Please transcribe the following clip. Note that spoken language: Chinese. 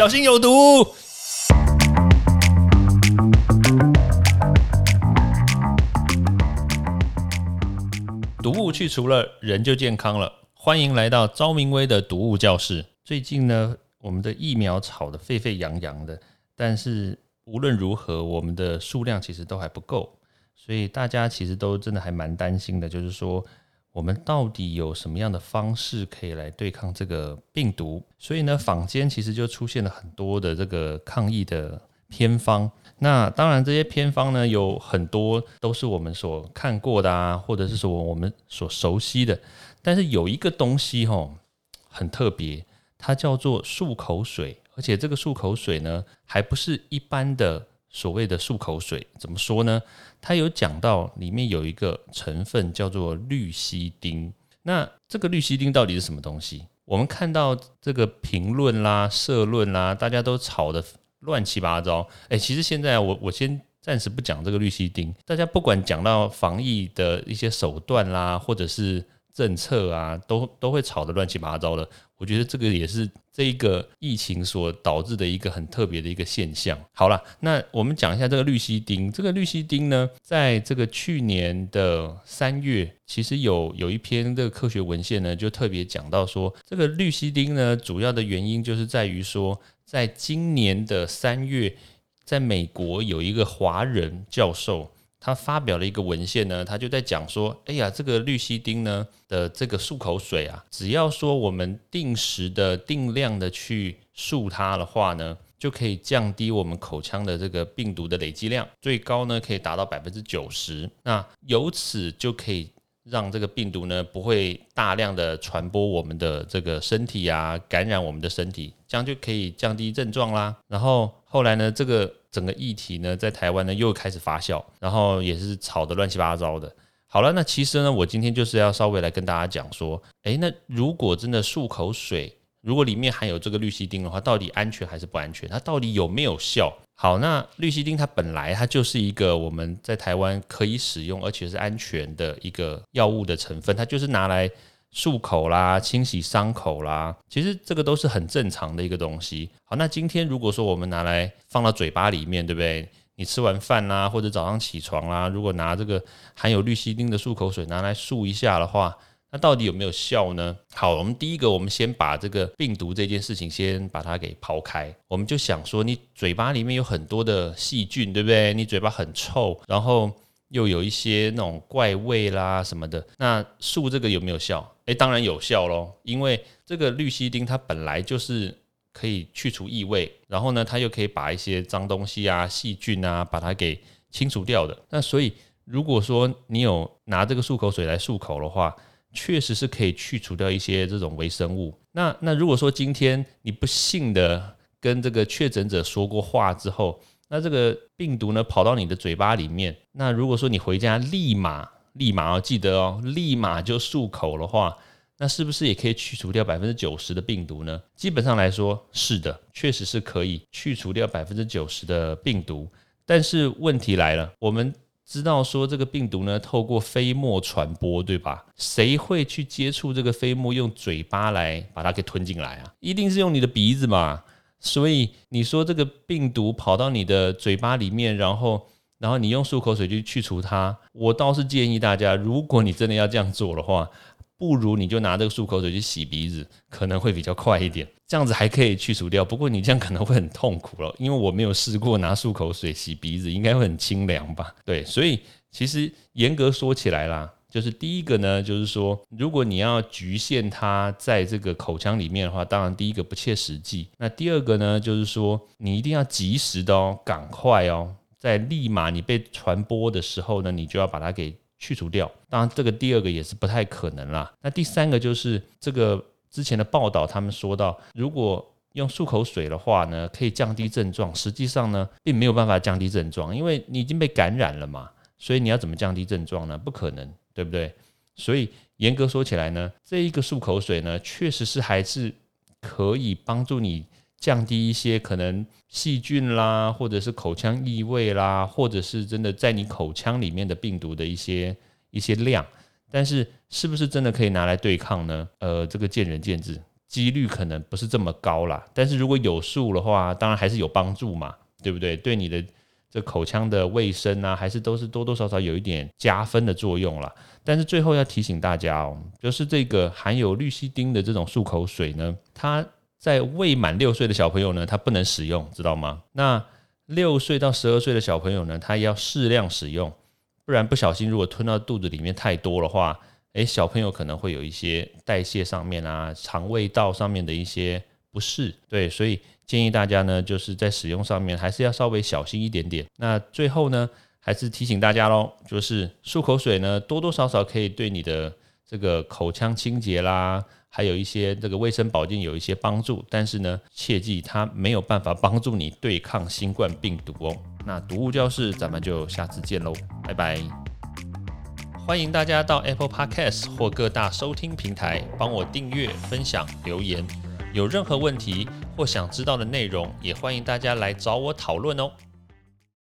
小心有毒。毒物去除了，人就健康了。欢迎来到昭明威的毒物教室。最近呢，我们的疫苗炒得沸沸扬扬的，但是无论如何，我们的数量其实都还不够，所以大家其实都真的还蛮担心的，就是说我们到底有什么样的方式可以来对抗这个病毒？所以呢，坊间其实就出现了很多的这个抗疫的偏方。那当然，这些偏方呢，有很多都是我们所看过的啊，或者是说我们所熟悉的。但是有一个东西哈，很特别，它叫做漱口水，而且这个漱口水呢，还不是一般的所谓的漱口水。怎么说呢？它有讲到里面有一个成分叫做氯西丁。那这个氯西丁到底是什么东西？我们看到这个评论啦、社论啦，大家都吵的。乱七八糟，哎，其实现在我我先暂时不讲这个氯西丁，大家不管讲到防疫的一些手段啦，或者是政策啊，都都会吵得乱七八糟的。我觉得这个也是这一个疫情所导致的一个很特别的一个现象。好了，那我们讲一下这个绿西丁。这个绿西丁呢，在这个去年的三月，其实有有一篇这个科学文献呢，就特别讲到说，这个绿西丁呢，主要的原因就是在于说。在今年的三月，在美国有一个华人教授，他发表了一个文献呢，他就在讲说，哎呀，这个氯西丁呢的这个漱口水啊，只要说我们定时的、定量的去漱它的话呢，就可以降低我们口腔的这个病毒的累积量，最高呢可以达到百分之九十，那由此就可以。让这个病毒呢不会大量的传播我们的这个身体啊，感染我们的身体，这样就可以降低症状啦。然后后来呢，这个整个议题呢在台湾呢又开始发酵，然后也是吵得乱七八糟的。好了，那其实呢，我今天就是要稍微来跟大家讲说，诶，那如果真的漱口水，如果里面含有这个氯西丁的话，到底安全还是不安全？它到底有没有效？好，那氯西丁它本来它就是一个我们在台湾可以使用而且是安全的一个药物的成分，它就是拿来漱口啦、清洗伤口啦，其实这个都是很正常的一个东西。好，那今天如果说我们拿来放到嘴巴里面，对不对？你吃完饭啦，或者早上起床啦，如果拿这个含有氯西丁的漱口水拿来漱一下的话，那到底有没有效呢？好，我们第一个，我们先把这个病毒这件事情先把它给抛开。我们就想说，你嘴巴里面有很多的细菌，对不对？你嘴巴很臭，然后又有一些那种怪味啦什么的。那漱这个有没有效？诶，当然有效喽，因为这个氯西丁它本来就是可以去除异味，然后呢，它又可以把一些脏东西啊、细菌啊把它给清除掉的。那所以，如果说你有拿这个漱口水来漱口的话，确实是可以去除掉一些这种微生物。那那如果说今天你不幸的跟这个确诊者说过话之后，那这个病毒呢跑到你的嘴巴里面，那如果说你回家立马立马要记得哦，立马就漱口的话，那是不是也可以去除掉百分之九十的病毒呢？基本上来说是的，确实是可以去除掉百分之九十的病毒。但是问题来了，我们。知道说这个病毒呢，透过飞沫传播，对吧？谁会去接触这个飞沫，用嘴巴来把它给吞进来啊？一定是用你的鼻子嘛。所以你说这个病毒跑到你的嘴巴里面，然后然后你用漱口水去去除它，我倒是建议大家，如果你真的要这样做的话。不如你就拿这个漱口水去洗鼻子，可能会比较快一点，这样子还可以去除掉。不过你这样可能会很痛苦了，因为我没有试过拿漱口水洗鼻子，应该会很清凉吧？对，所以其实严格说起来啦，就是第一个呢，就是说如果你要局限它在这个口腔里面的话，当然第一个不切实际。那第二个呢，就是说你一定要及时的哦，赶快哦，在立马你被传播的时候呢，你就要把它给。去除掉，当然这个第二个也是不太可能啦。那第三个就是这个之前的报道，他们说到，如果用漱口水的话呢，可以降低症状。实际上呢，并没有办法降低症状，因为你已经被感染了嘛。所以你要怎么降低症状呢？不可能，对不对？所以严格说起来呢，这一个漱口水呢，确实是还是可以帮助你降低一些可能细菌啦，或者是口腔异味啦，或者是真的在你口腔里面的病毒的一些一些量。但是是不是真的可以拿来对抗呢？呃，这个见仁见智。几率可能不是这么高啦。但是如果有数的话，当然还是有帮助嘛，对不对？对你的这口腔的卫生啊，还是都是多多少少有一点加分的作用啦。但是最后要提醒大家哦，就是这个含有氯西丁的这种漱口水呢，它在未满六岁的小朋友呢，他不能使用，知道吗？那六岁到十二岁的小朋友呢，他要适量使用，不然不小心如果吞到肚子里面太多的话，诶，小朋友可能会有一些代谢上面啊、肠胃道上面的一些不适。对，所以建议大家呢，就是在使用上面还是要稍微小心一点点。那最后呢，还是提醒大家喽，就是漱口水呢，多多少少可以对你的这个口腔清洁啦。还有一些这个卫生保健有一些帮助，但是呢，切记它没有办法帮助你对抗新冠病毒哦。那毒物教室，咱们就下次见喽，拜拜！欢迎大家到 Apple Podcast 或各大收听平台帮我订阅、分享、留言。有任何问题或想知道的内容，也欢迎大家来找我讨论哦。